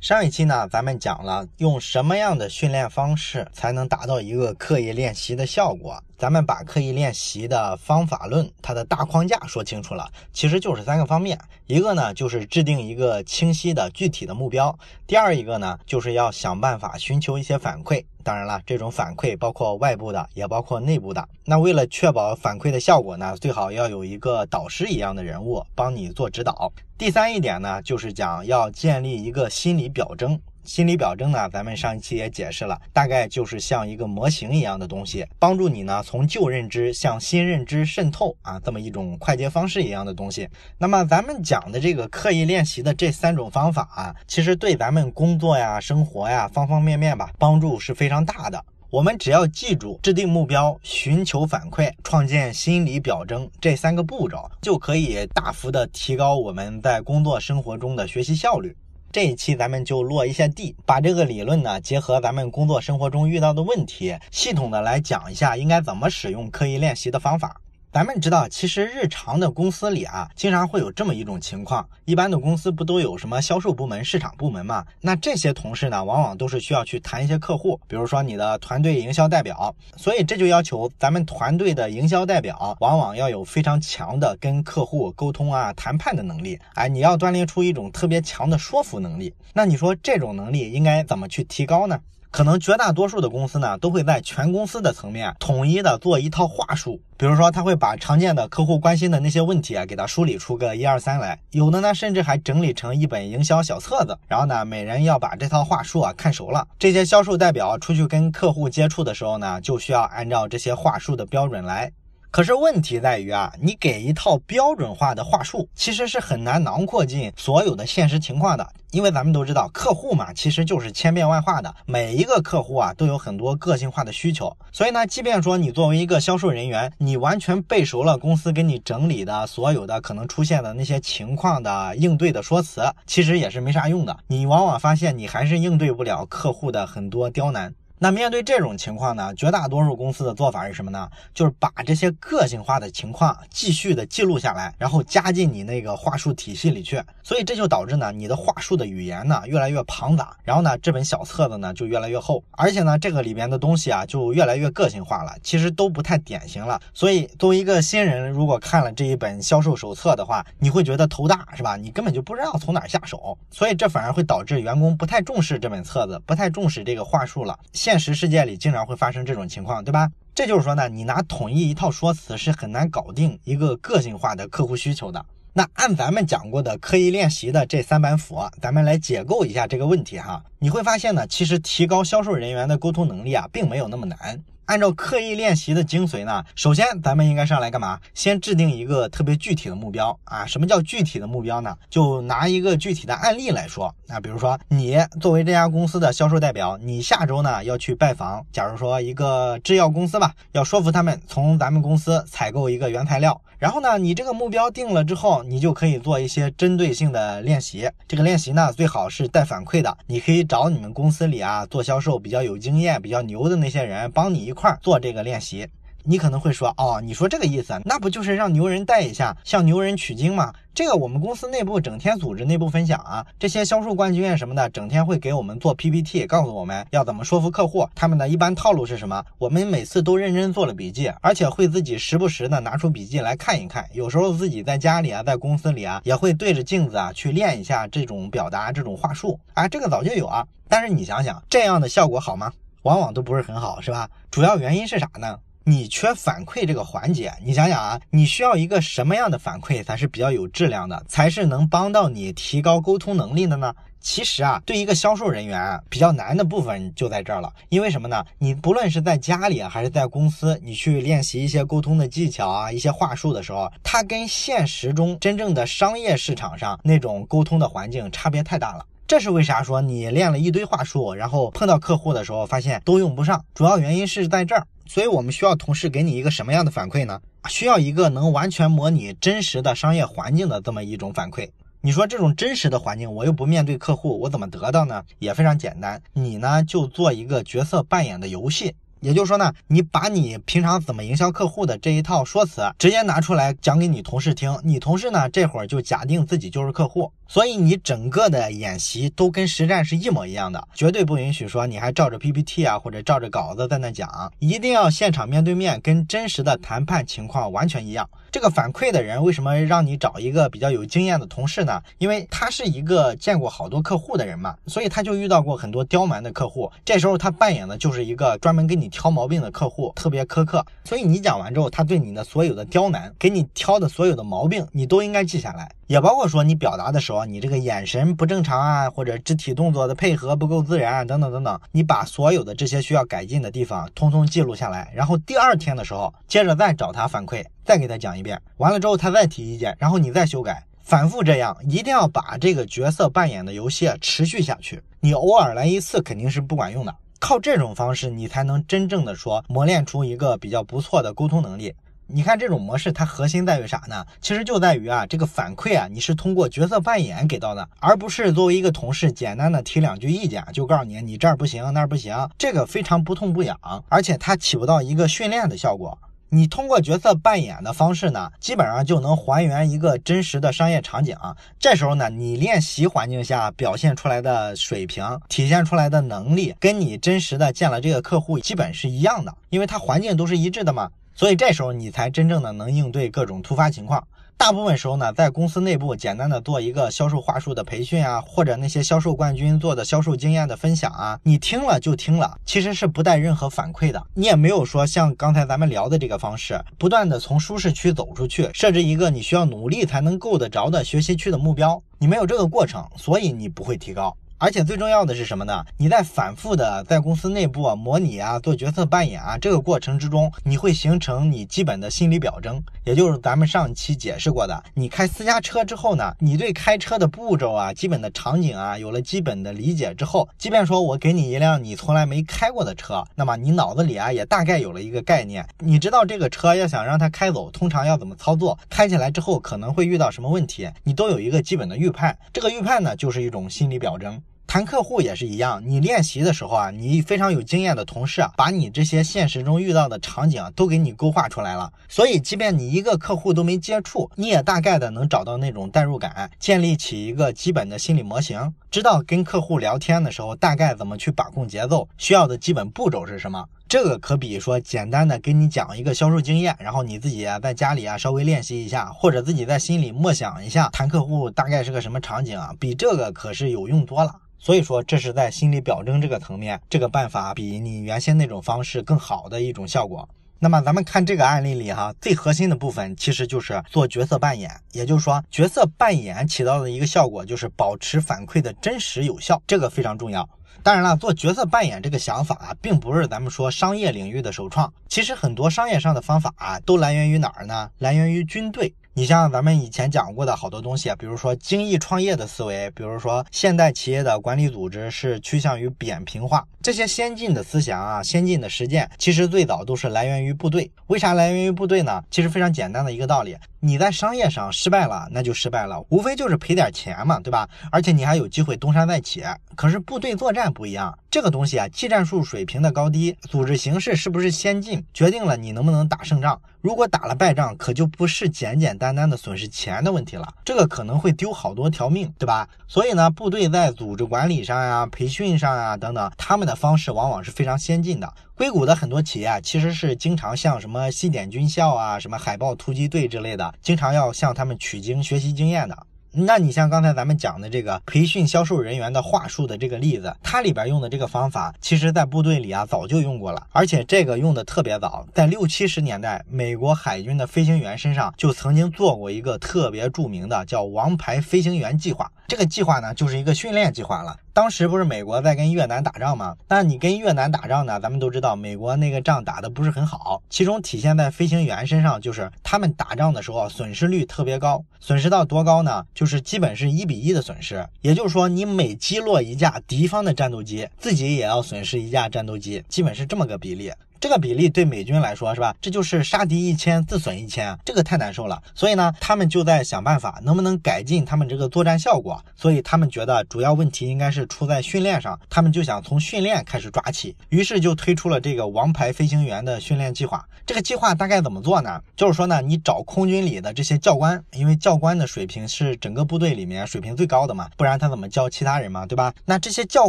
上一期呢，咱们讲了用什么样的训练方式才能达到一个刻意练习的效果。咱们把刻意练习的方法论，它的大框架说清楚了，其实就是三个方面。一个呢，就是制定一个清晰的具体的目标；第二一个呢，就是要想办法寻求一些反馈。当然了，这种反馈包括外部的，也包括内部的。那为了确保反馈的效果呢，最好要有一个导师一样的人物帮你做指导。第三一点呢，就是讲要建立一个心理表征。心理表征呢，咱们上一期也解释了，大概就是像一个模型一样的东西，帮助你呢从旧认知向新认知渗透啊，这么一种快捷方式一样的东西。那么咱们讲的这个刻意练习的这三种方法啊，其实对咱们工作呀、生活呀方方面面吧，帮助是非常大的。我们只要记住制定目标、寻求反馈、创建心理表征这三个步骤，就可以大幅的提高我们在工作生活中的学习效率。这一期咱们就落一下地，把这个理论呢结合咱们工作生活中遇到的问题，系统的来讲一下应该怎么使用刻意练习的方法。咱们知道，其实日常的公司里啊，经常会有这么一种情况。一般的公司不都有什么销售部门、市场部门嘛？那这些同事呢，往往都是需要去谈一些客户，比如说你的团队营销代表。所以这就要求咱们团队的营销代表，往往要有非常强的跟客户沟通啊、谈判的能力。哎，你要锻炼出一种特别强的说服能力。那你说这种能力应该怎么去提高呢？可能绝大多数的公司呢，都会在全公司的层面统一的做一套话术。比如说，他会把常见的客户关心的那些问题啊，给他梳理出个一二三来。有的呢，甚至还整理成一本营销小册子。然后呢，每人要把这套话术啊看熟了。这些销售代表出去跟客户接触的时候呢，就需要按照这些话术的标准来。可是问题在于啊，你给一套标准化的话术，其实是很难囊括进所有的现实情况的。因为咱们都知道，客户嘛，其实就是千变万化的，每一个客户啊都有很多个性化的需求。所以呢，即便说你作为一个销售人员，你完全背熟了公司给你整理的所有的可能出现的那些情况的应对的说辞，其实也是没啥用的。你往往发现你还是应对不了客户的很多刁难。那面对这种情况呢，绝大多数公司的做法是什么呢？就是把这些个性化的情况继续的记录下来，然后加进你那个话术体系里去。所以这就导致呢，你的话术的语言呢越来越庞杂，然后呢，这本小册子呢就越来越厚，而且呢，这个里边的东西啊就越来越个性化了，其实都不太典型了。所以作为一个新人，如果看了这一本销售手册的话，你会觉得头大，是吧？你根本就不知道从哪下手，所以这反而会导致员工不太重视这本册子，不太重视这个话术了。现实世界里经常会发生这种情况，对吧？这就是说呢，你拿统一一套说辞是很难搞定一个个性化的客户需求的。那按咱们讲过的刻意练习的这三板斧，咱们来解构一下这个问题哈。你会发现呢，其实提高销售人员的沟通能力啊，并没有那么难。按照刻意练习的精髓呢，首先咱们应该上来干嘛？先制定一个特别具体的目标啊！什么叫具体的目标呢？就拿一个具体的案例来说，啊比如说你作为这家公司的销售代表，你下周呢要去拜访，假如说一个制药公司吧，要说服他们从咱们公司采购一个原材料。然后呢，你这个目标定了之后，你就可以做一些针对性的练习。这个练习呢，最好是带反馈的。你可以找你们公司里啊做销售比较有经验、比较牛的那些人，帮你一块儿做这个练习。你可能会说，哦，你说这个意思，那不就是让牛人带一下，向牛人取经吗？这个我们公司内部整天组织内部分享啊，这些销售冠军什么的，整天会给我们做 PPT，告诉我们要怎么说服客户。他们的一般套路是什么？我们每次都认真做了笔记，而且会自己时不时的拿出笔记来看一看。有时候自己在家里啊，在公司里啊，也会对着镜子啊去练一下这种表达这种话术啊。这个早就有啊，但是你想想，这样的效果好吗？往往都不是很好，是吧？主要原因是啥呢？你缺反馈这个环节，你想想啊，你需要一个什么样的反馈才是比较有质量的，才是能帮到你提高沟通能力的呢？其实啊，对一个销售人员，比较难的部分就在这儿了。因为什么呢？你不论是在家里还是在公司，你去练习一些沟通的技巧啊，一些话术的时候，它跟现实中真正的商业市场上那种沟通的环境差别太大了。这是为啥说你练了一堆话术，然后碰到客户的时候发现都用不上？主要原因是在这儿。所以我们需要同事给你一个什么样的反馈呢？需要一个能完全模拟真实的商业环境的这么一种反馈。你说这种真实的环境，我又不面对客户，我怎么得到呢？也非常简单，你呢就做一个角色扮演的游戏。也就是说呢，你把你平常怎么营销客户的这一套说辞直接拿出来讲给你同事听，你同事呢这会儿就假定自己就是客户，所以你整个的演习都跟实战是一模一样的，绝对不允许说你还照着 PPT 啊或者照着稿子在那讲，一定要现场面对面，跟真实的谈判情况完全一样。这个反馈的人为什么让你找一个比较有经验的同事呢？因为他是一个见过好多客户的人嘛，所以他就遇到过很多刁蛮的客户。这时候他扮演的就是一个专门给你挑毛病的客户，特别苛刻。所以你讲完之后，他对你的所有的刁难，给你挑的所有的毛病，你都应该记下来。也包括说你表达的时候，你这个眼神不正常啊，或者肢体动作的配合不够自然等等等等，你把所有的这些需要改进的地方通通记录下来，然后第二天的时候，接着再找他反馈，再给他讲一遍，完了之后他再提意见，然后你再修改，反复这样，一定要把这个角色扮演的游戏持续下去。你偶尔来一次肯定是不管用的，靠这种方式你才能真正的说磨练出一个比较不错的沟通能力。你看这种模式，它核心在于啥呢？其实就在于啊，这个反馈啊，你是通过角色扮演给到的，而不是作为一个同事简单的提两句意见就告诉你你这儿不行那儿不行，这个非常不痛不痒，而且它起不到一个训练的效果。你通过角色扮演的方式呢，基本上就能还原一个真实的商业场景。这时候呢，你练习环境下表现出来的水平、体现出来的能力，跟你真实的见了这个客户基本是一样的，因为它环境都是一致的嘛。所以这时候你才真正的能应对各种突发情况。大部分时候呢，在公司内部简单的做一个销售话术的培训啊，或者那些销售冠军做的销售经验的分享啊，你听了就听了，其实是不带任何反馈的。你也没有说像刚才咱们聊的这个方式，不断的从舒适区走出去，设置一个你需要努力才能够得着的学习区的目标。你没有这个过程，所以你不会提高。而且最重要的是什么呢？你在反复的在公司内部啊模拟啊做角色扮演啊这个过程之中，你会形成你基本的心理表征，也就是咱们上期解释过的。你开私家车之后呢，你对开车的步骤啊、基本的场景啊有了基本的理解之后，即便说我给你一辆你从来没开过的车，那么你脑子里啊也大概有了一个概念，你知道这个车要想让它开走，通常要怎么操作，开起来之后可能会遇到什么问题，你都有一个基本的预判。这个预判呢，就是一种心理表征。谈客户也是一样，你练习的时候啊，你非常有经验的同事啊，把你这些现实中遇到的场景都给你勾画出来了。所以，即便你一个客户都没接触，你也大概的能找到那种代入感，建立起一个基本的心理模型，知道跟客户聊天的时候大概怎么去把控节奏，需要的基本步骤是什么。这个可比说简单的给你讲一个销售经验，然后你自己啊在家里啊稍微练习一下，或者自己在心里默想一下谈客户大概是个什么场景啊，比这个可是有用多了。所以说，这是在心理表征这个层面，这个办法比你原先那种方式更好的一种效果。那么咱们看这个案例里哈，最核心的部分其实就是做角色扮演，也就是说，角色扮演起到的一个效果就是保持反馈的真实有效，这个非常重要。当然了，做角色扮演这个想法啊，并不是咱们说商业领域的首创，其实很多商业上的方法啊，都来源于哪儿呢？来源于军队。你像咱们以前讲过的好多东西，比如说精益创业的思维，比如说现代企业的管理组织是趋向于扁平化，这些先进的思想啊，先进的实践，其实最早都是来源于部队。为啥来源于部队呢？其实非常简单的一个道理，你在商业上失败了，那就失败了，无非就是赔点钱嘛，对吧？而且你还有机会东山再起。可是部队作战不一样，这个东西啊，技战术水平的高低，组织形式是不是先进，决定了你能不能打胜仗。如果打了败仗，可就不是简简单单的损失钱的问题了，这个可能会丢好多条命，对吧？所以呢，部队在组织管理上呀、培训上呀等等，他们的方式往往是非常先进的。硅谷的很多企业啊其实是经常像什么西点军校啊、什么海豹突击队之类的，经常要向他们取经学习经验的。那你像刚才咱们讲的这个培训销售人员的话术的这个例子，它里边用的这个方法，其实在部队里啊早就用过了，而且这个用的特别早，在六七十年代，美国海军的飞行员身上就曾经做过一个特别著名的叫“王牌飞行员计划”。这个计划呢，就是一个训练计划了。当时不是美国在跟越南打仗吗？那你跟越南打仗呢？咱们都知道，美国那个仗打的不是很好，其中体现在飞行员身上，就是他们打仗的时候损失率特别高，损失到多高呢？就是基本是一比一的损失。也就是说，你每击落一架敌方的战斗机，自己也要损失一架战斗机，基本是这么个比例。这个比例对美军来说是吧？这就是杀敌一千自损一千，这个太难受了。所以呢，他们就在想办法，能不能改进他们这个作战效果。所以他们觉得主要问题应该是出在训练上，他们就想从训练开始抓起，于是就推出了这个王牌飞行员的训练计划。这个计划大概怎么做呢？就是说呢，你找空军里的这些教官，因为教官的水平是整个部队里面水平最高的嘛，不然他怎么教其他人嘛，对吧？那这些教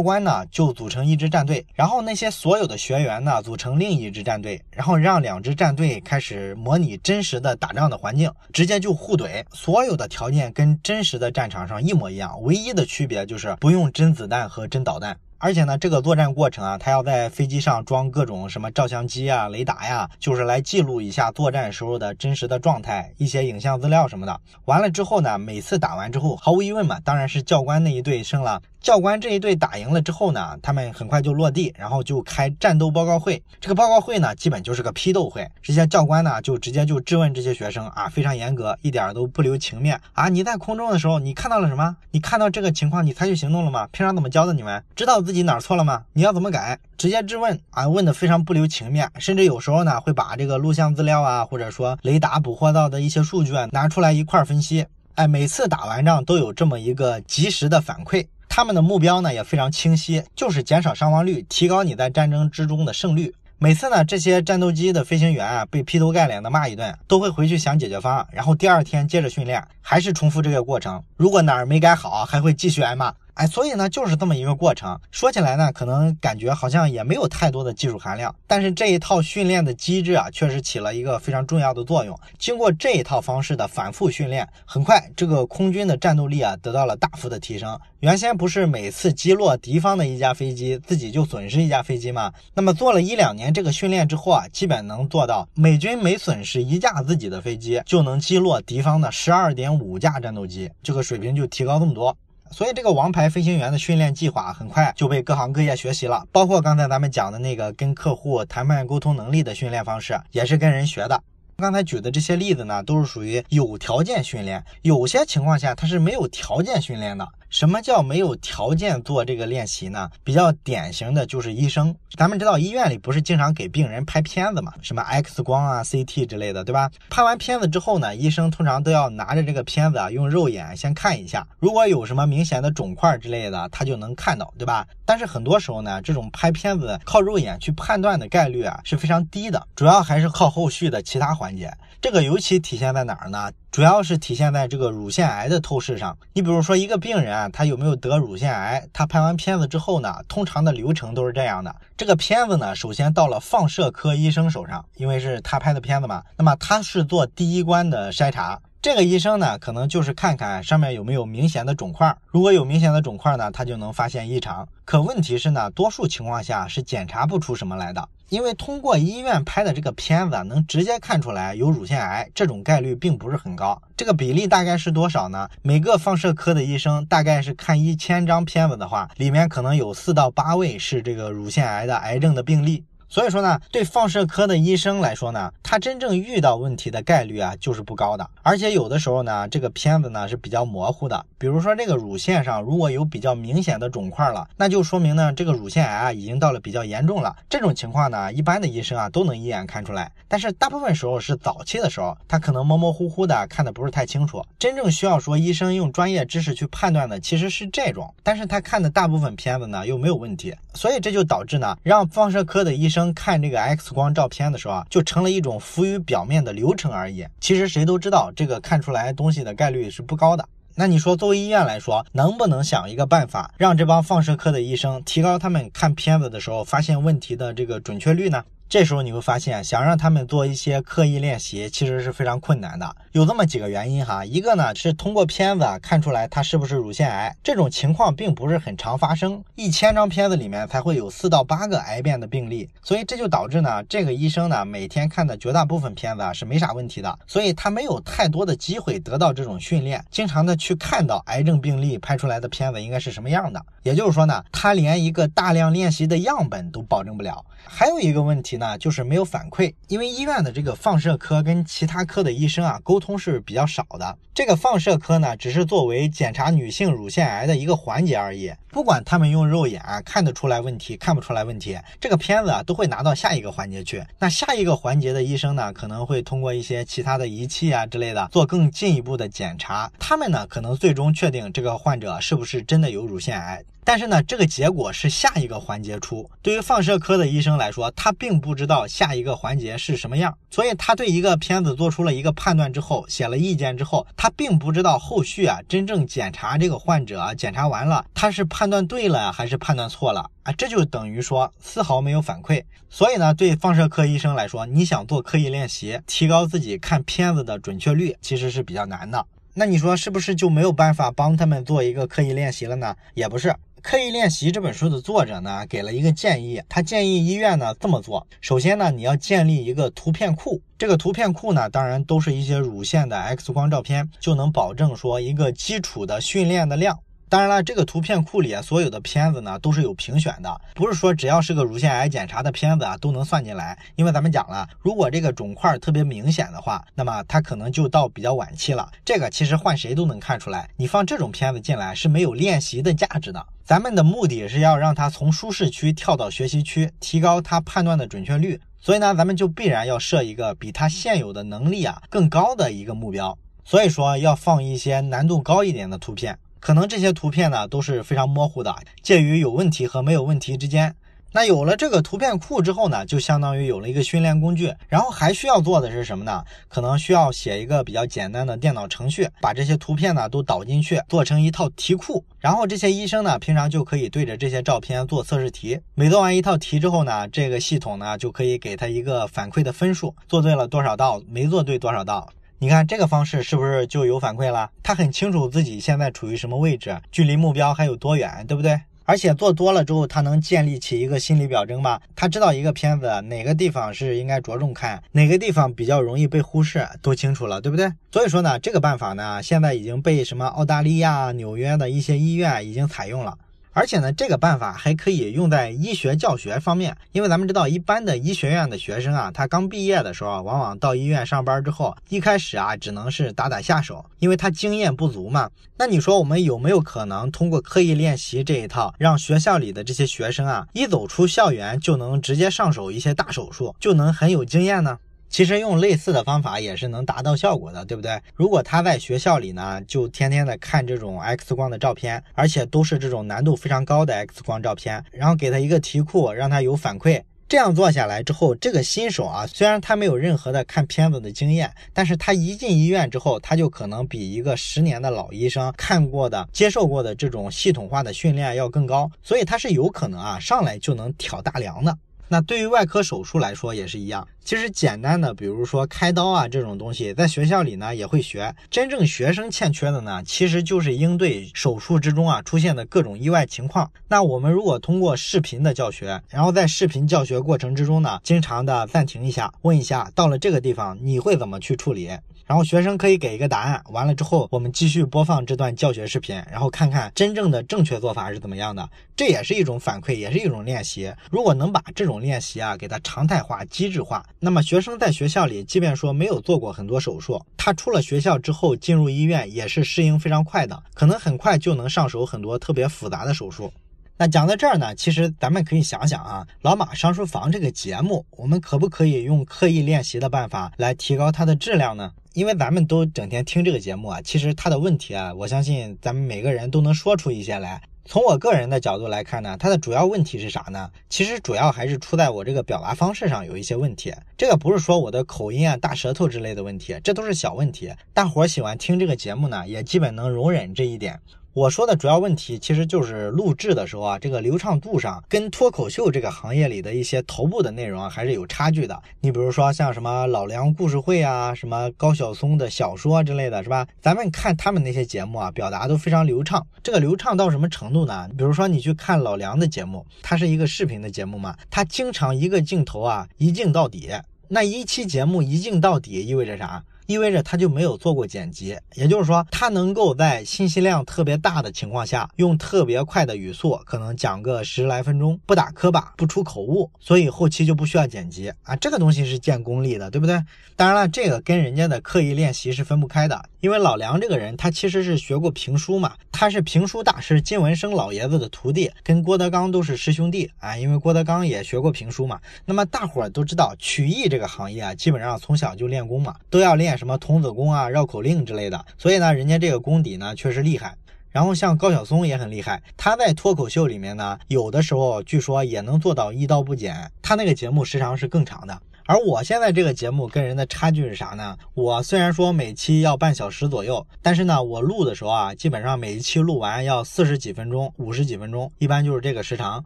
官呢，就组成一支战队，然后那些所有的学员呢，组成另一一支战队，然后让两支战队开始模拟真实的打仗的环境，直接就互怼，所有的条件跟真实的战场上一模一样，唯一的区别就是不用真子弹和真导弹。而且呢，这个作战过程啊，他要在飞机上装各种什么照相机啊、雷达呀，就是来记录一下作战时候的真实的状态，一些影像资料什么的。完了之后呢，每次打完之后，毫无疑问嘛，当然是教官那一队胜了。教官这一队打赢了之后呢，他们很快就落地，然后就开战斗报告会。这个报告会呢，基本就是个批斗会。这些教官呢，就直接就质问这些学生啊，非常严格，一点都不留情面啊。你在空中的时候，你看到了什么？你看到这个情况，你采取行动了吗？平常怎么教的你们？知道自己哪儿错了吗？你要怎么改？直接质问啊，问的非常不留情面，甚至有时候呢，会把这个录像资料啊，或者说雷达捕获到的一些数据啊，拿出来一块儿分析。哎，每次打完仗都有这么一个及时的反馈。他们的目标呢也非常清晰，就是减少伤亡率，提高你在战争之中的胜率。每次呢，这些战斗机的飞行员啊被劈头盖脸的骂一顿，都会回去想解决方案，然后第二天接着训练，还是重复这个过程。如果哪儿没改好，还会继续挨骂。哎，所以呢，就是这么一个过程。说起来呢，可能感觉好像也没有太多的技术含量，但是这一套训练的机制啊，确实起了一个非常重要的作用。经过这一套方式的反复训练，很快这个空军的战斗力啊得到了大幅的提升。原先不是每次击落敌方的一架飞机，自己就损失一架飞机吗？那么做了一两年这个训练之后啊，基本能做到美军每损失一架自己的飞机，就能击落敌方的十二点五架战斗机，这个水平就提高这么多。所以这个王牌飞行员的训练计划很快就被各行各业学习了，包括刚才咱们讲的那个跟客户谈判沟通能力的训练方式，也是跟人学的。刚才举的这些例子呢，都是属于有条件训练，有些情况下它是没有条件训练的。什么叫没有条件做这个练习呢？比较典型的就是医生。咱们知道医院里不是经常给病人拍片子嘛，什么 X 光啊、CT 之类的，对吧？拍完片子之后呢，医生通常都要拿着这个片子啊，用肉眼先看一下，如果有什么明显的肿块之类的，他就能看到，对吧？但是很多时候呢，这种拍片子靠肉眼去判断的概率啊是非常低的，主要还是靠后续的其他环节。这个尤其体现在哪儿呢？主要是体现在这个乳腺癌的透视上。你比如说一个病人啊，他有没有得乳腺癌？他拍完片子之后呢，通常的流程都是这样的：这个片子呢，首先到了放射科医生手上，因为是他拍的片子嘛，那么他是做第一关的筛查。这个医生呢，可能就是看看上面有没有明显的肿块，如果有明显的肿块呢，他就能发现异常。可问题是呢，多数情况下是检查不出什么来的，因为通过医院拍的这个片子能直接看出来有乳腺癌，这种概率并不是很高。这个比例大概是多少呢？每个放射科的医生大概是看一千张片子的话，里面可能有四到八位是这个乳腺癌的癌症的病例。所以说呢，对放射科的医生来说呢，他真正遇到问题的概率啊就是不高的。而且有的时候呢，这个片子呢是比较模糊的。比如说这个乳腺上如果有比较明显的肿块了，那就说明呢这个乳腺癌啊已经到了比较严重了。这种情况呢，一般的医生啊都能一眼看出来。但是大部分时候是早期的时候，他可能模模糊糊的看的不是太清楚。真正需要说医生用专业知识去判断的其实是这种，但是他看的大部分片子呢又没有问题，所以这就导致呢让放射科的医生。看这个 X 光照片的时候啊，就成了一种浮于表面的流程而已。其实谁都知道，这个看出来东西的概率是不高的。那你说，作为医院来说，能不能想一个办法，让这帮放射科的医生提高他们看片子的时候发现问题的这个准确率呢？这时候你会发现，想让他们做一些刻意练习，其实是非常困难的。有这么几个原因哈，一个呢是通过片子看出来他是不是乳腺癌，这种情况并不是很常发生，一千张片子里面才会有四到八个癌变的病例，所以这就导致呢，这个医生呢每天看的绝大部分片子啊是没啥问题的，所以他没有太多的机会得到这种训练，经常的去看到癌症病例拍出来的片子应该是什么样的。也就是说呢，他连一个大量练习的样本都保证不了。还有一个问题。那，就是没有反馈，因为医院的这个放射科跟其他科的医生啊沟通是比较少的。这个放射科呢，只是作为检查女性乳腺癌的一个环节而已。不管他们用肉眼啊看得出来问题，看不出来问题，这个片子啊都会拿到下一个环节去。那下一个环节的医生呢，可能会通过一些其他的仪器啊之类的，做更进一步的检查。他们呢，可能最终确定这个患者是不是真的有乳腺癌。但是呢，这个结果是下一个环节出。对于放射科的医生来说，他并不知道下一个环节是什么样，所以他对一个片子做出了一个判断之后，写了意见之后，他并不知道后续啊真正检查这个患者，检查完了他是判断对了还是判断错了啊？这就等于说丝毫没有反馈。所以呢，对放射科医生来说，你想做刻意练习，提高自己看片子的准确率，其实是比较难的。那你说是不是就没有办法帮他们做一个刻意练习了呢？也不是。刻意练习这本书的作者呢，给了一个建议，他建议医院呢这么做：首先呢，你要建立一个图片库，这个图片库呢，当然都是一些乳腺的 X 光照片，就能保证说一个基础的训练的量。当然了，这个图片库里啊所有的片子呢都是有评选的，不是说只要是个乳腺癌检查的片子啊都能算进来。因为咱们讲了，如果这个肿块特别明显的话，那么它可能就到比较晚期了。这个其实换谁都能看出来，你放这种片子进来是没有练习的价值的。咱们的目的是要让他从舒适区跳到学习区，提高他判断的准确率。所以呢，咱们就必然要设一个比他现有的能力啊更高的一个目标。所以说要放一些难度高一点的图片。可能这些图片呢都是非常模糊的，介于有问题和没有问题之间。那有了这个图片库之后呢，就相当于有了一个训练工具。然后还需要做的是什么呢？可能需要写一个比较简单的电脑程序，把这些图片呢都导进去，做成一套题库。然后这些医生呢，平常就可以对着这些照片做测试题。每做完一套题之后呢，这个系统呢就可以给他一个反馈的分数，做对了多少道，没做对多少道。你看这个方式是不是就有反馈了？他很清楚自己现在处于什么位置，距离目标还有多远，对不对？而且做多了之后，他能建立起一个心理表征吧？他知道一个片子哪个地方是应该着重看，哪个地方比较容易被忽视，都清楚了，对不对？所以说呢，这个办法呢，现在已经被什么澳大利亚、纽约的一些医院已经采用了。而且呢，这个办法还可以用在医学教学方面，因为咱们知道，一般的医学院的学生啊，他刚毕业的时候，往往到医院上班之后，一开始啊，只能是打打下手，因为他经验不足嘛。那你说，我们有没有可能通过刻意练习这一套，让学校里的这些学生啊，一走出校园就能直接上手一些大手术，就能很有经验呢？其实用类似的方法也是能达到效果的，对不对？如果他在学校里呢，就天天的看这种 X 光的照片，而且都是这种难度非常高的 X 光照片，然后给他一个题库，让他有反馈。这样做下来之后，这个新手啊，虽然他没有任何的看片子的经验，但是他一进医院之后，他就可能比一个十年的老医生看过的、接受过的这种系统化的训练要更高，所以他是有可能啊，上来就能挑大梁的。那对于外科手术来说也是一样。其实简单的，比如说开刀啊这种东西，在学校里呢也会学。真正学生欠缺的呢，其实就是应对手术之中啊出现的各种意外情况。那我们如果通过视频的教学，然后在视频教学过程之中呢，经常的暂停一下，问一下到了这个地方你会怎么去处理？然后学生可以给一个答案，完了之后我们继续播放这段教学视频，然后看看真正的正确做法是怎么样的。这也是一种反馈，也是一种练习。如果能把这种练习啊给它常态化、机制化，那么学生在学校里，即便说没有做过很多手术，他出了学校之后进入医院也是适应非常快的，可能很快就能上手很多特别复杂的手术。那讲到这儿呢，其实咱们可以想想啊，老马上书房这个节目，我们可不可以用刻意练习的办法来提高它的质量呢？因为咱们都整天听这个节目啊，其实它的问题啊，我相信咱们每个人都能说出一些来。从我个人的角度来看呢，它的主要问题是啥呢？其实主要还是出在我这个表达方式上有一些问题。这个不是说我的口音啊、大舌头之类的问题，这都是小问题。大伙儿喜欢听这个节目呢，也基本能容忍这一点。我说的主要问题其实就是录制的时候啊，这个流畅度上跟脱口秀这个行业里的一些头部的内容啊还是有差距的。你比如说像什么老梁故事会啊，什么高晓松的小说之类的，是吧？咱们看他们那些节目啊，表达都非常流畅。这个流畅到什么程度呢？比如说你去看老梁的节目，它是一个视频的节目嘛，他经常一个镜头啊一镜到底。那一期节目一镜到底意味着啥？意味着他就没有做过剪辑，也就是说，他能够在信息量特别大的情况下，用特别快的语速，可能讲个十来分钟，不打磕巴，不出口误，所以后期就不需要剪辑啊。这个东西是见功力的，对不对？当然了，这个跟人家的刻意练习是分不开的，因为老梁这个人，他其实是学过评书嘛，他是评书大师金文生老爷子的徒弟，跟郭德纲都是师兄弟啊。因为郭德纲也学过评书嘛，那么大伙儿都知道曲艺这个行业啊，基本上从小就练功嘛，都要练什么童子功啊、绕口令之类的，所以呢，人家这个功底呢确实厉害。然后像高晓松也很厉害，他在脱口秀里面呢，有的时候据说也能做到一刀不剪，他那个节目时长是更长的。而我现在这个节目跟人的差距是啥呢？我虽然说每期要半小时左右，但是呢，我录的时候啊，基本上每一期录完要四十几分钟、五十几分钟，一般就是这个时长。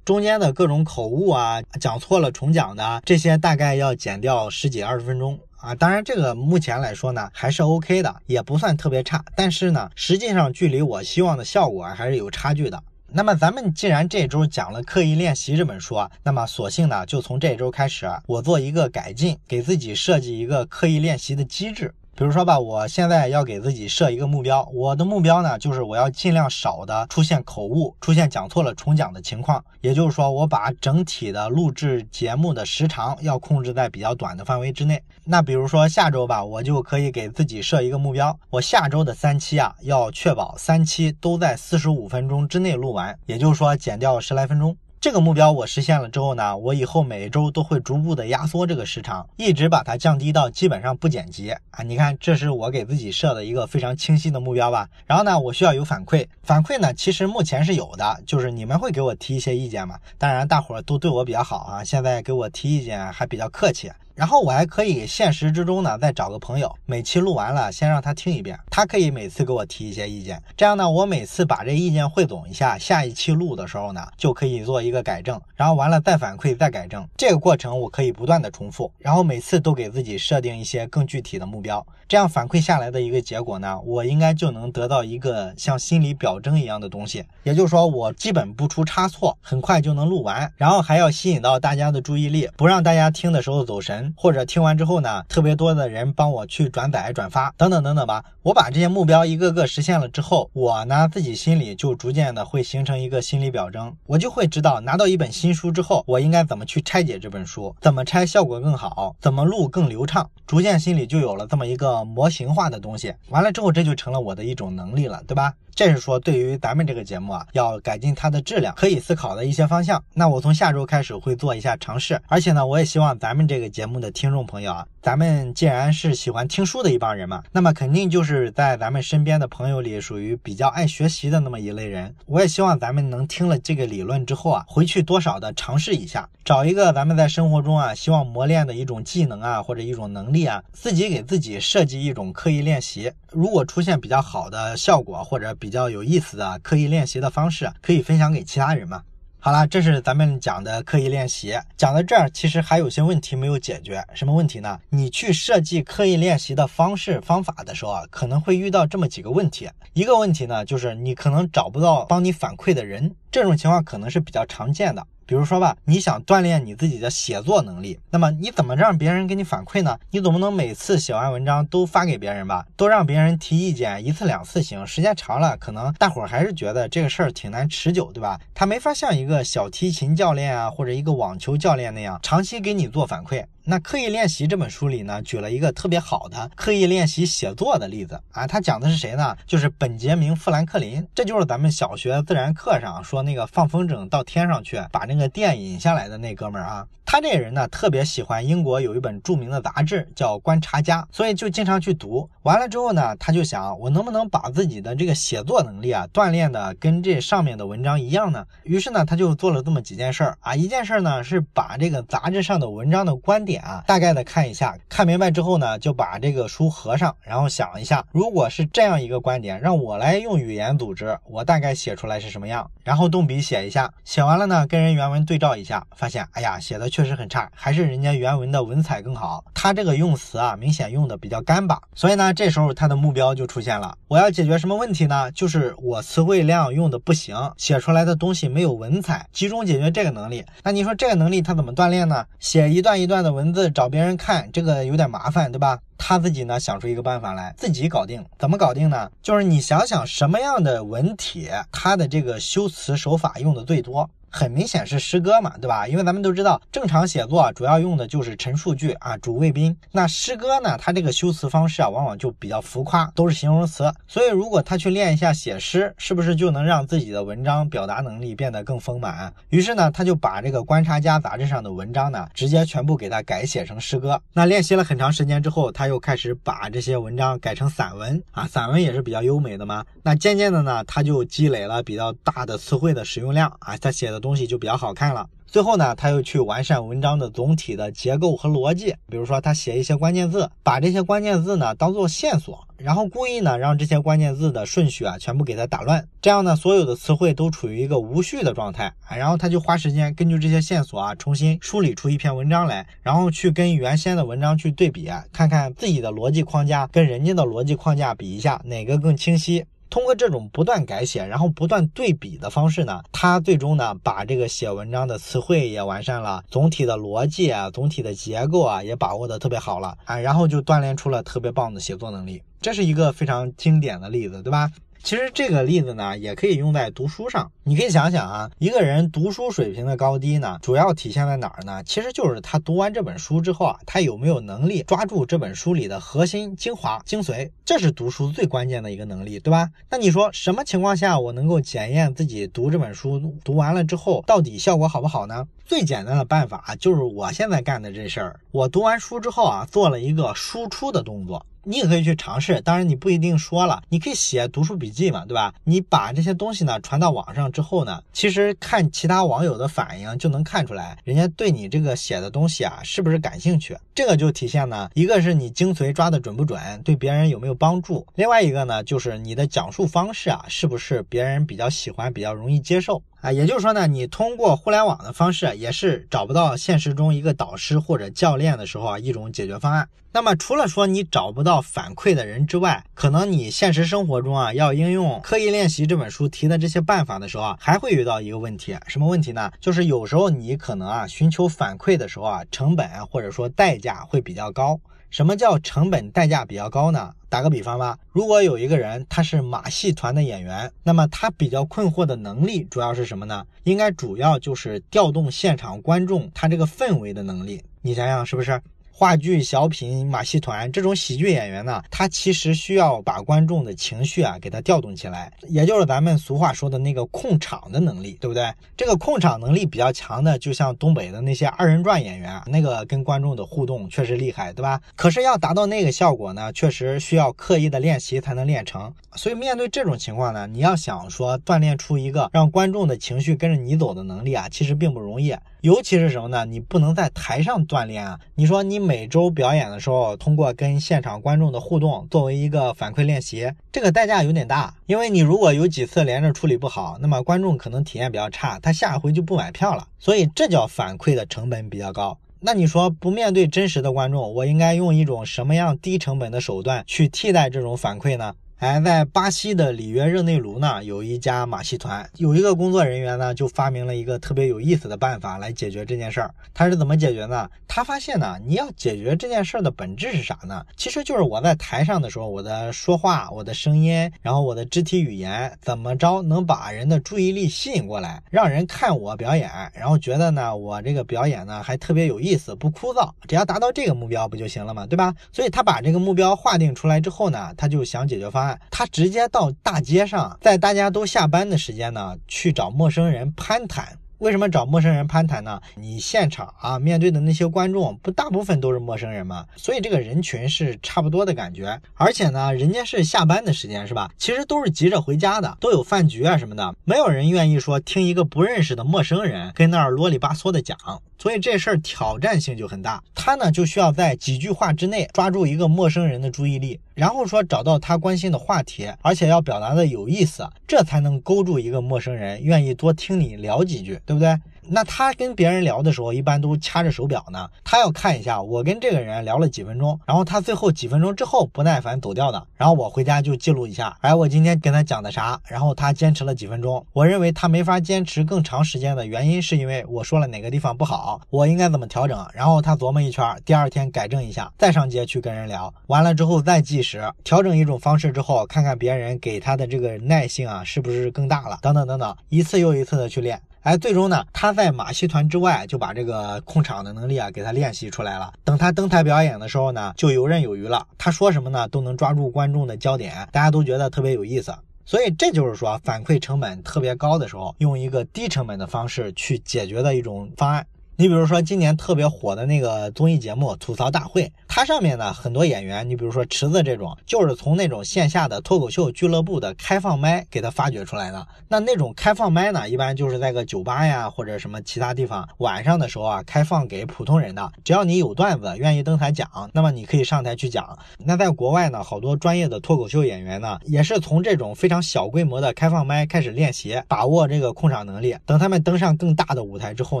中间的各种口误啊，讲错了重讲的这些，大概要减掉十几二十分钟啊。当然，这个目前来说呢，还是 OK 的，也不算特别差。但是呢，实际上距离我希望的效果还是有差距的。那么咱们既然这周讲了刻意练习这本书，那么索性呢，就从这周开始，我做一个改进，给自己设计一个刻意练习的机制。比如说吧，我现在要给自己设一个目标，我的目标呢，就是我要尽量少的出现口误、出现讲错了重讲的情况。也就是说，我把整体的录制节目的时长要控制在比较短的范围之内。那比如说下周吧，我就可以给自己设一个目标，我下周的三期啊，要确保三期都在四十五分钟之内录完，也就是说减掉十来分钟。这个目标我实现了之后呢，我以后每一周都会逐步的压缩这个时长，一直把它降低到基本上不剪辑啊。你看，这是我给自己设的一个非常清晰的目标吧。然后呢，我需要有反馈，反馈呢其实目前是有的，就是你们会给我提一些意见嘛。当然，大伙儿都对我比较好啊，现在给我提意见还比较客气。然后我还可以现实之中呢，再找个朋友，每期录完了先让他听一遍，他可以每次给我提一些意见，这样呢，我每次把这意见汇总一下，下一期录的时候呢，就可以做一个改正，然后完了再反馈再改正，这个过程我可以不断的重复，然后每次都给自己设定一些更具体的目标，这样反馈下来的一个结果呢，我应该就能得到一个像心理表征一样的东西，也就是说我基本不出差错，很快就能录完，然后还要吸引到大家的注意力，不让大家听的时候走神。或者听完之后呢，特别多的人帮我去转载、转发等等等等吧。我把这些目标一个个实现了之后，我呢自己心里就逐渐的会形成一个心理表征，我就会知道拿到一本新书之后，我应该怎么去拆解这本书，怎么拆效果更好，怎么录更流畅。逐渐心里就有了这么一个模型化的东西。完了之后，这就成了我的一种能力了，对吧？这是说对于咱们这个节目啊，要改进它的质量，可以思考的一些方向。那我从下周开始会做一下尝试，而且呢，我也希望咱们这个节目的听众朋友啊，咱们既然是喜欢听书的一帮人嘛，那么肯定就是在咱们身边的朋友里属于比较爱学习的那么一类人。我也希望咱们能听了这个理论之后啊，回去多少的尝试一下，找一个咱们在生活中啊希望磨练的一种技能啊或者一种能力啊，自己给自己设计一种刻意练习。如果出现比较好的效果或者比较有意思的刻意练习的方式，可以分享给其他人嘛？好了，这是咱们讲的刻意练习，讲到这儿，其实还有些问题没有解决。什么问题呢？你去设计刻意练习的方式方法的时候啊，可能会遇到这么几个问题。一个问题呢，就是你可能找不到帮你反馈的人，这种情况可能是比较常见的。比如说吧，你想锻炼你自己的写作能力，那么你怎么让别人给你反馈呢？你总不能每次写完文章都发给别人吧？都让别人提意见，一次两次行，时间长了，可能大伙儿还是觉得这个事儿挺难持久，对吧？他没法像一个小提琴教练啊，或者一个网球教练那样长期给你做反馈。那刻意练习这本书里呢，举了一个特别好的刻意练习写作的例子啊，他讲的是谁呢？就是本杰明·富兰克林，这就是咱们小学自然课上说那个放风筝到天上去，把那个电引下来的那哥们儿啊。他这人呢，特别喜欢英国有一本著名的杂志叫《观察家》，所以就经常去读。完了之后呢，他就想，我能不能把自己的这个写作能力啊锻炼的跟这上面的文章一样呢？于是呢，他就做了这么几件事儿啊。一件事儿呢，是把这个杂志上的文章的观点啊，大概的看一下，看明白之后呢，就把这个书合上，然后想一下，如果是这样一个观点，让我来用语言组织，我大概写出来是什么样？然后动笔写一下，写完了呢，跟人原文对照一下，发现，哎呀，写的。确实很差，还是人家原文的文采更好。他这个用词啊，明显用的比较干巴。所以呢，这时候他的目标就出现了。我要解决什么问题呢？就是我词汇量用的不行，写出来的东西没有文采。集中解决这个能力。那你说这个能力他怎么锻炼呢？写一段一段的文字找别人看，这个有点麻烦，对吧？他自己呢想出一个办法来，自己搞定。怎么搞定呢？就是你想想什么样的文体，它的这个修辞手法用的最多。很明显是诗歌嘛，对吧？因为咱们都知道，正常写作主要用的就是陈述句啊，主谓宾。那诗歌呢，它这个修辞方式啊，往往就比较浮夸，都是形容词。所以，如果他去练一下写诗，是不是就能让自己的文章表达能力变得更丰满？于是呢，他就把这个《观察家》杂志上的文章呢，直接全部给他改写成诗歌。那练习了很长时间之后，他又开始把这些文章改成散文啊，散文也是比较优美的嘛。那渐渐的呢，他就积累了比较大的词汇的使用量啊，他写的。东西就比较好看了。最后呢，他又去完善文章的总体的结构和逻辑。比如说，他写一些关键字，把这些关键字呢当做线索，然后故意呢让这些关键字的顺序啊全部给它打乱。这样呢，所有的词汇都处于一个无序的状态啊。然后他就花时间根据这些线索啊，重新梳理出一篇文章来，然后去跟原先的文章去对比，看看自己的逻辑框架跟人家的逻辑框架比一下，哪个更清晰。通过这种不断改写，然后不断对比的方式呢，他最终呢把这个写文章的词汇也完善了，总体的逻辑啊，总体的结构啊也把握的特别好了啊，然后就锻炼出了特别棒的写作能力。这是一个非常经典的例子，对吧？其实这个例子呢，也可以用在读书上。你可以想想啊，一个人读书水平的高低呢，主要体现在哪儿呢？其实就是他读完这本书之后啊，他有没有能力抓住这本书里的核心精华精髓，这是读书最关键的一个能力，对吧？那你说什么情况下我能够检验自己读这本书读完了之后到底效果好不好呢？最简单的办法就是我现在干的这事儿，我读完书之后啊，做了一个输出的动作。你也可以去尝试，当然你不一定说了，你可以写读书笔记嘛，对吧？你把这些东西呢传到网上之后呢，其实看其他网友的反应就能看出来，人家对你这个写的东西啊是不是感兴趣。这个就体现呢，一个是你精髓抓的准不准，对别人有没有帮助；另外一个呢，就是你的讲述方式啊是不是别人比较喜欢、比较容易接受。啊，也就是说呢，你通过互联网的方式也是找不到现实中一个导师或者教练的时候啊，一种解决方案。那么除了说你找不到反馈的人之外，可能你现实生活中啊，要应用刻意练习这本书提的这些办法的时候啊，还会遇到一个问题，什么问题呢？就是有时候你可能啊，寻求反馈的时候啊，成本啊或者说代价会比较高。什么叫成本代价比较高呢？打个比方吧，如果有一个人他是马戏团的演员，那么他比较困惑的能力主要是什么呢？应该主要就是调动现场观众他这个氛围的能力。你想想是不是？话剧、小品、马戏团这种喜剧演员呢，他其实需要把观众的情绪啊给他调动起来，也就是咱们俗话说的那个控场的能力，对不对？这个控场能力比较强的，就像东北的那些二人转演员啊，那个跟观众的互动确实厉害，对吧？可是要达到那个效果呢，确实需要刻意的练习才能练成。所以面对这种情况呢，你要想说锻炼出一个让观众的情绪跟着你走的能力啊，其实并不容易。尤其是什么呢？你不能在台上锻炼啊！你说你每周表演的时候，通过跟现场观众的互动作为一个反馈练习，这个代价有点大。因为你如果有几次连着处理不好，那么观众可能体验比较差，他下回就不买票了。所以这叫反馈的成本比较高。那你说不面对真实的观众，我应该用一种什么样低成本的手段去替代这种反馈呢？哎，在巴西的里约热内卢呢，有一家马戏团，有一个工作人员呢，就发明了一个特别有意思的办法来解决这件事儿。他是怎么解决呢？他发现呢，你要解决这件事儿的本质是啥呢？其实就是我在台上的时候，我的说话、我的声音，然后我的肢体语言，怎么着能把人的注意力吸引过来，让人看我表演，然后觉得呢，我这个表演呢还特别有意思，不枯燥。只要达到这个目标不就行了嘛，对吧？所以他把这个目标划定出来之后呢，他就想解决方案。他直接到大街上，在大家都下班的时间呢，去找陌生人攀谈。为什么找陌生人攀谈呢？你现场啊，面对的那些观众不大部分都是陌生人吗？所以这个人群是差不多的感觉。而且呢，人家是下班的时间是吧？其实都是急着回家的，都有饭局啊什么的，没有人愿意说听一个不认识的陌生人跟那儿啰里吧嗦的讲。所以这事儿挑战性就很大。他呢就需要在几句话之内抓住一个陌生人的注意力，然后说找到他关心的话题，而且要表达的有意思，这才能勾住一个陌生人愿意多听你聊几句。对不对？那他跟别人聊的时候，一般都掐着手表呢。他要看一下我跟这个人聊了几分钟，然后他最后几分钟之后不耐烦走掉的，然后我回家就记录一下，哎，我今天跟他讲的啥，然后他坚持了几分钟。我认为他没法坚持更长时间的原因，是因为我说了哪个地方不好，我应该怎么调整。然后他琢磨一圈，第二天改正一下，再上街去跟人聊。完了之后再计时，调整一种方式之后，看看别人给他的这个耐性啊，是不是更大了？等等等等，一次又一次的去练。哎，最终呢，他在马戏团之外就把这个控场的能力啊给他练习出来了。等他登台表演的时候呢，就游刃有余了。他说什么呢，都能抓住观众的焦点，大家都觉得特别有意思。所以这就是说，反馈成本特别高的时候，用一个低成本的方式去解决的一种方案。你比如说今年特别火的那个综艺节目《吐槽大会》，它上面呢很多演员，你比如说池子这种，就是从那种线下的脱口秀俱乐部的开放麦给他发掘出来的。那那种开放麦呢，一般就是在个酒吧呀或者什么其他地方，晚上的时候啊开放给普通人的。只要你有段子，愿意登台讲，那么你可以上台去讲。那在国外呢，好多专业的脱口秀演员呢，也是从这种非常小规模的开放麦开始练习，把握这个控场能力。等他们登上更大的舞台之后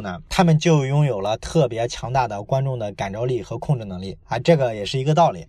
呢，他们就。拥有了特别强大的观众的感召力和控制能力啊，这个也是一个道理。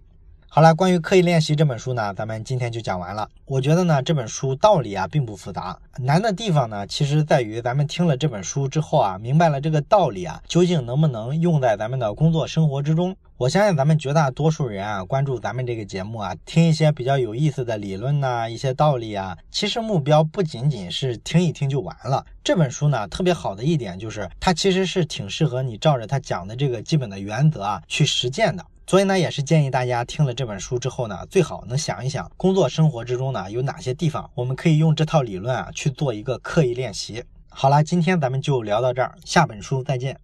好了，关于刻意练习这本书呢，咱们今天就讲完了。我觉得呢，这本书道理啊并不复杂，难的地方呢，其实在于咱们听了这本书之后啊，明白了这个道理啊，究竟能不能用在咱们的工作生活之中？我相信咱们绝大多数人啊，关注咱们这个节目啊，听一些比较有意思的理论呐，一些道理啊，其实目标不仅仅是听一听就完了。这本书呢，特别好的一点就是，它其实是挺适合你照着它讲的这个基本的原则啊去实践的。所以呢，也是建议大家听了这本书之后呢，最好能想一想，工作生活之中呢有哪些地方我们可以用这套理论啊去做一个刻意练习。好了，今天咱们就聊到这儿，下本书再见。